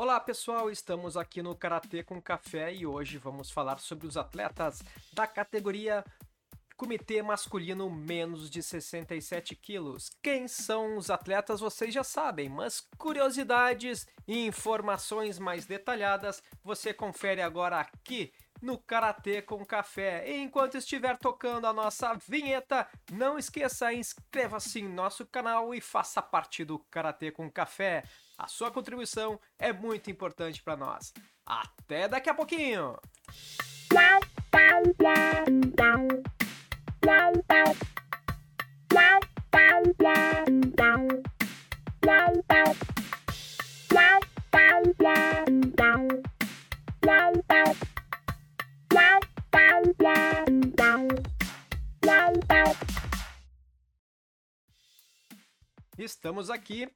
Olá pessoal, estamos aqui no Karatê com Café e hoje vamos falar sobre os atletas da categoria Comitê Masculino menos de 67 quilos. Quem são os atletas vocês já sabem, mas curiosidades e informações mais detalhadas você confere agora aqui no Karatê com Café. E enquanto estiver tocando a nossa vinheta, não esqueça, inscreva-se em nosso canal e faça parte do Karatê com Café. A sua contribuição é muito importante para nós. Até daqui a pouquinho! Estamos aqui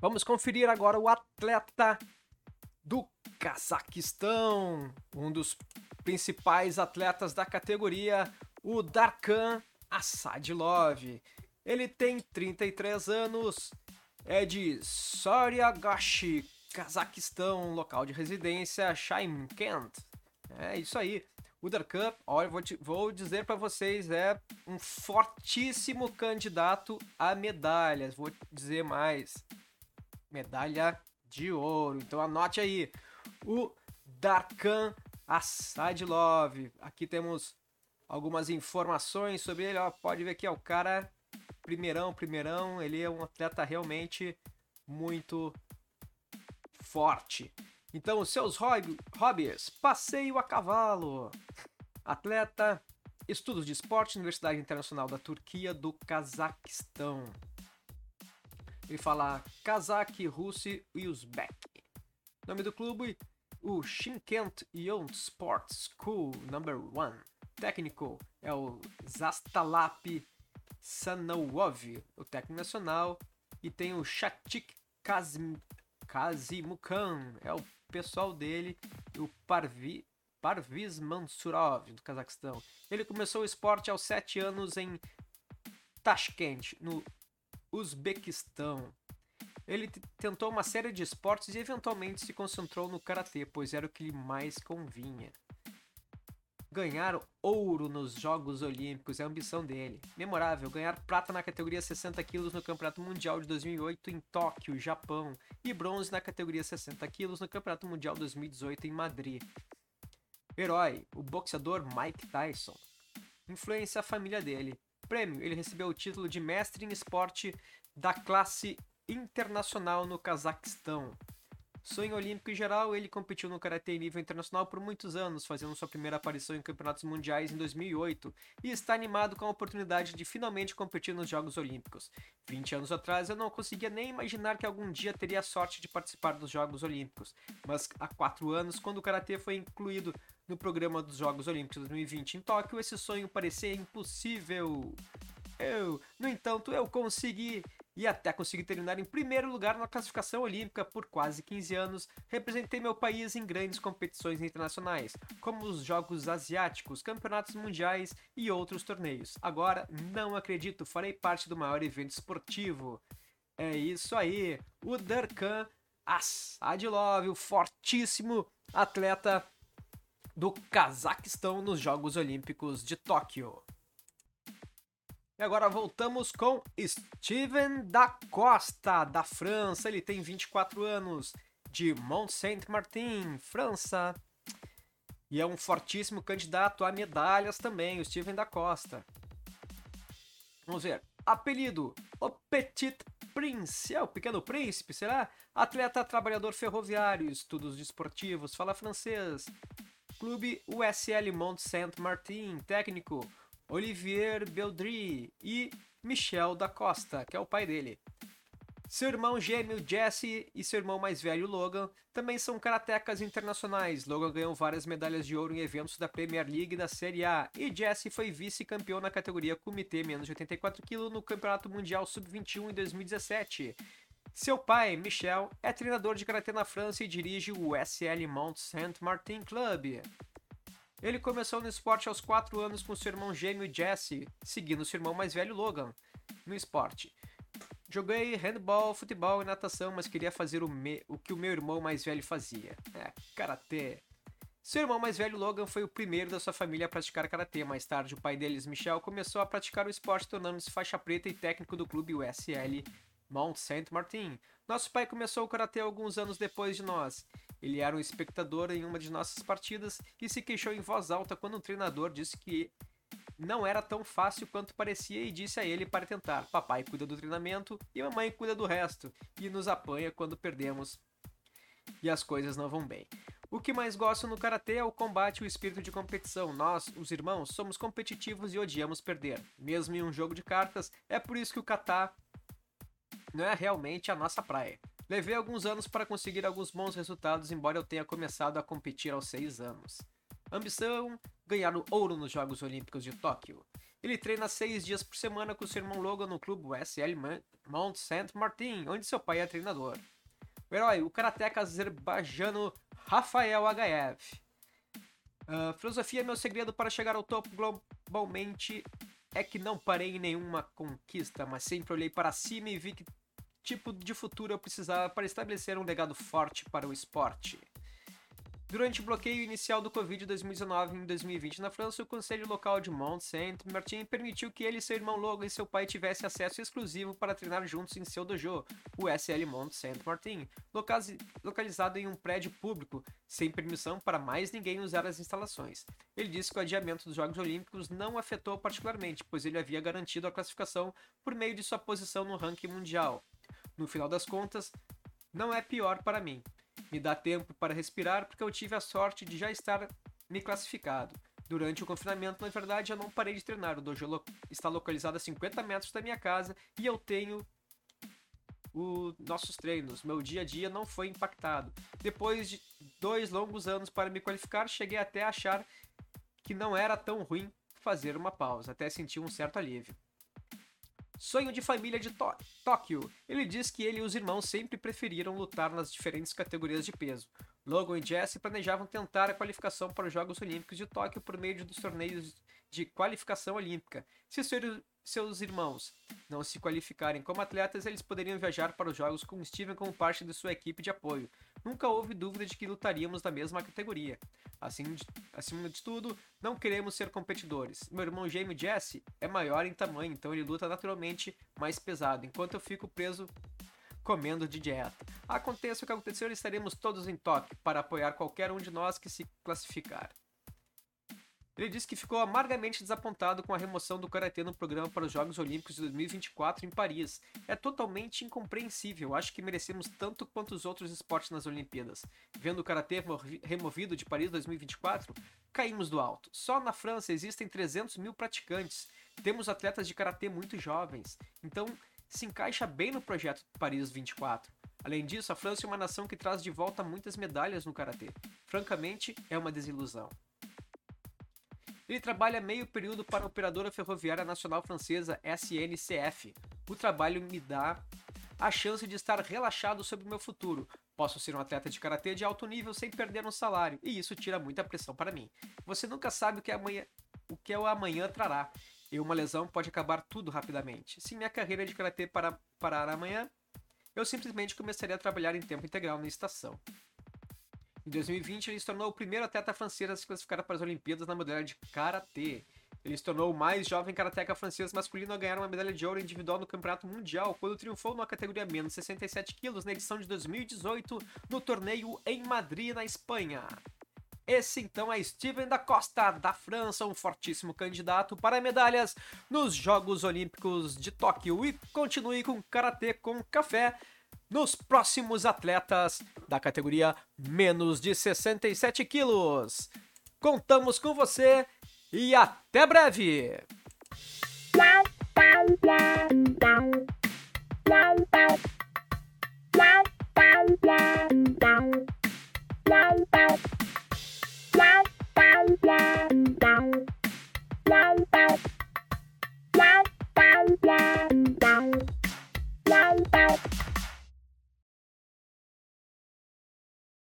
Vamos conferir agora o atleta do Cazaquistão, um dos principais atletas da categoria, o Darkan Asadilov. Ele tem 33 anos, é de Saryagashi, Cazaquistão, local de residência Shymkent. É isso aí. O Darkan, olha, vou, te, vou dizer para vocês, é um fortíssimo candidato a medalhas. Vou dizer mais medalha de ouro. Então anote aí o Darkan Asadilov. Aqui temos algumas informações sobre ele. Ó, pode ver aqui, ó, o cara primeirão, primeirão. Ele é um atleta realmente muito forte. Então, os seus hobbies: passeio a cavalo, atleta, estudos de esporte, Universidade Internacional da Turquia do Cazaquistão. Ele fala Kazakh, Russi e Uzbek. Nome do clube: o Shimkent Youth Sports School Number 1. Técnico é o Zastalap Sanowov, o técnico nacional. E tem o Shatik Kazim, Kazimukan, é o pessoal dele. E o Parvi, Parviz Mansurov, do Cazaquistão. Ele começou o esporte aos 7 anos em Tashkent, no Uzbequistão. Ele tentou uma série de esportes e eventualmente se concentrou no karatê, pois era o que lhe mais convinha. Ganhar ouro nos Jogos Olímpicos é a ambição dele. Memorável, ganhar prata na categoria 60 kg no Campeonato Mundial de 2008 em Tóquio, Japão, e bronze na categoria 60 kg no Campeonato Mundial 2018 em Madrid. Herói, o boxeador Mike Tyson. Influência a família dele prêmio, ele recebeu o título de mestre em esporte da classe internacional no Cazaquistão. Sonho olímpico em geral, ele competiu no karatê em nível internacional por muitos anos, fazendo sua primeira aparição em campeonatos mundiais em 2008, e está animado com a oportunidade de finalmente competir nos Jogos Olímpicos. 20 anos atrás, eu não conseguia nem imaginar que algum dia teria a sorte de participar dos Jogos Olímpicos, mas há quatro anos, quando o karatê foi incluído no programa dos Jogos Olímpicos 2020 em Tóquio, esse sonho parecia impossível. Eu, no entanto, eu consegui e até consegui terminar em primeiro lugar na classificação olímpica por quase 15 anos, representei meu país em grandes competições internacionais, como os Jogos Asiáticos, Campeonatos Mundiais e outros torneios. Agora, não acredito, farei parte do maior evento esportivo. É isso aí, o Darkan Asadilov, o fortíssimo atleta do Cazaquistão nos Jogos Olímpicos de Tóquio. E agora voltamos com Steven da Costa, da França. Ele tem 24 anos, de Mont Saint-Martin, França. E é um fortíssimo candidato a medalhas também, o Steven da Costa. Vamos ver. Apelido: O Petit Prince. É o Pequeno Príncipe, será? Atleta trabalhador ferroviário, estudos desportivos, fala francês, Clube USL Mont Saint-Martin, técnico Olivier Beldry e Michel da Costa, que é o pai dele. Seu irmão gêmeo Jesse e seu irmão mais velho Logan também são karatecas internacionais. Logan ganhou várias medalhas de ouro em eventos da Premier League e da Série A, e Jesse foi vice-campeão na categoria Comitê menos de 84 kg no Campeonato Mundial Sub-21 em 2017. Seu pai, Michel, é treinador de karatê na França e dirige o SL Mont Saint-Martin Club. Ele começou no esporte aos 4 anos com seu irmão gêmeo Jesse, seguindo seu irmão mais velho Logan no esporte. Joguei handball, futebol e natação, mas queria fazer o, me... o que o meu irmão mais velho fazia. É, karatê. Seu irmão mais velho, Logan, foi o primeiro da sua família a praticar karatê. Mais tarde, o pai deles, Michel, começou a praticar o esporte, tornando-se faixa preta e técnico do clube USL Mount Saint Martin. Nosso pai começou o karatê alguns anos depois de nós. Ele era um espectador em uma de nossas partidas e se queixou em voz alta quando um treinador disse que não era tão fácil quanto parecia e disse a ele para tentar. Papai cuida do treinamento e mamãe cuida do resto e nos apanha quando perdemos e as coisas não vão bem. O que mais gosto no karatê é o combate e o espírito de competição. Nós, os irmãos, somos competitivos e odiamos perder, mesmo em um jogo de cartas. É por isso que o kata não é realmente a nossa praia. Levei alguns anos para conseguir alguns bons resultados, embora eu tenha começado a competir aos 6 anos. Ambição: ganhar o ouro nos Jogos Olímpicos de Tóquio. Ele treina seis dias por semana com seu irmão Logan no clube USL Mount Saint Martin, onde seu pai é treinador. O herói, o karateca azerbaijano Rafael Agaev. Uh, filosofia: meu segredo para chegar ao topo globalmente é que não parei em nenhuma conquista, mas sempre olhei para cima e vi que tipo de futuro eu precisava para estabelecer um legado forte para o esporte. Durante o bloqueio inicial do Covid 2019 em 2020 na França, o Conselho Local de Mont Saint-Martin permitiu que ele, seu irmão Logan e seu pai tivessem acesso exclusivo para treinar juntos em seu dojo, o SL Mont Saint-Martin, localizado em um prédio público, sem permissão para mais ninguém usar as instalações. Ele disse que o adiamento dos Jogos Olímpicos não afetou particularmente, pois ele havia garantido a classificação por meio de sua posição no ranking mundial. No final das contas, não é pior para mim me dá tempo para respirar porque eu tive a sorte de já estar me classificado. Durante o confinamento, na verdade, eu não parei de treinar. O dojo está localizado a 50 metros da minha casa e eu tenho os nossos treinos. Meu dia a dia não foi impactado. Depois de dois longos anos para me qualificar, cheguei até a achar que não era tão ruim fazer uma pausa, até sentir um certo alívio. Sonho de família de Tóquio. Ele diz que ele e os irmãos sempre preferiram lutar nas diferentes categorias de peso. Logan e Jesse planejavam tentar a qualificação para os Jogos Olímpicos de Tóquio por meio dos torneios de qualificação olímpica. Se seus irmãos não se qualificarem como atletas, eles poderiam viajar para os Jogos com Steven como parte de sua equipe de apoio. Nunca houve dúvida de que lutaríamos na mesma categoria. Assim, acima de tudo, não queremos ser competidores. Meu irmão gêmeo Jesse é maior em tamanho, então ele luta naturalmente mais pesado, enquanto eu fico preso comendo de dieta. Aconteça o que acontecer, estaremos todos em toque para apoiar qualquer um de nós que se classificar. Ele disse que ficou amargamente desapontado com a remoção do karatê no programa para os Jogos Olímpicos de 2024 em Paris. É totalmente incompreensível. Acho que merecemos tanto quanto os outros esportes nas Olimpíadas. Vendo o karatê removido de Paris 2024, caímos do alto. Só na França existem 300 mil praticantes. Temos atletas de karatê muito jovens. Então, se encaixa bem no projeto Paris 24. Além disso, a França é uma nação que traz de volta muitas medalhas no karatê. Francamente, é uma desilusão. Ele trabalha meio período para a Operadora Ferroviária Nacional Francesa SNCF. O trabalho me dá a chance de estar relaxado sobre o meu futuro. Posso ser um atleta de karatê de alto nível sem perder um salário, e isso tira muita pressão para mim. Você nunca sabe o que amanhã, o que o amanhã trará. E uma lesão pode acabar tudo rapidamente. Se minha carreira de karatê parar, parar amanhã, eu simplesmente começaria a trabalhar em tempo integral na estação. Em 2020, ele se tornou o primeiro atleta francês a se classificar para as Olimpíadas na modalidade de Karatê. Ele se tornou o mais jovem karateca francês masculino a ganhar uma medalha de ouro individual no Campeonato Mundial, quando triunfou numa categoria menos 67 quilos na edição de 2018 no torneio em Madrid, na Espanha. Esse então é Steven da Costa, da França, um fortíssimo candidato para medalhas nos Jogos Olímpicos de Tóquio. E continue com Karatê com Café nos próximos atletas da categoria menos de 67 quilos. Contamos com você e até breve!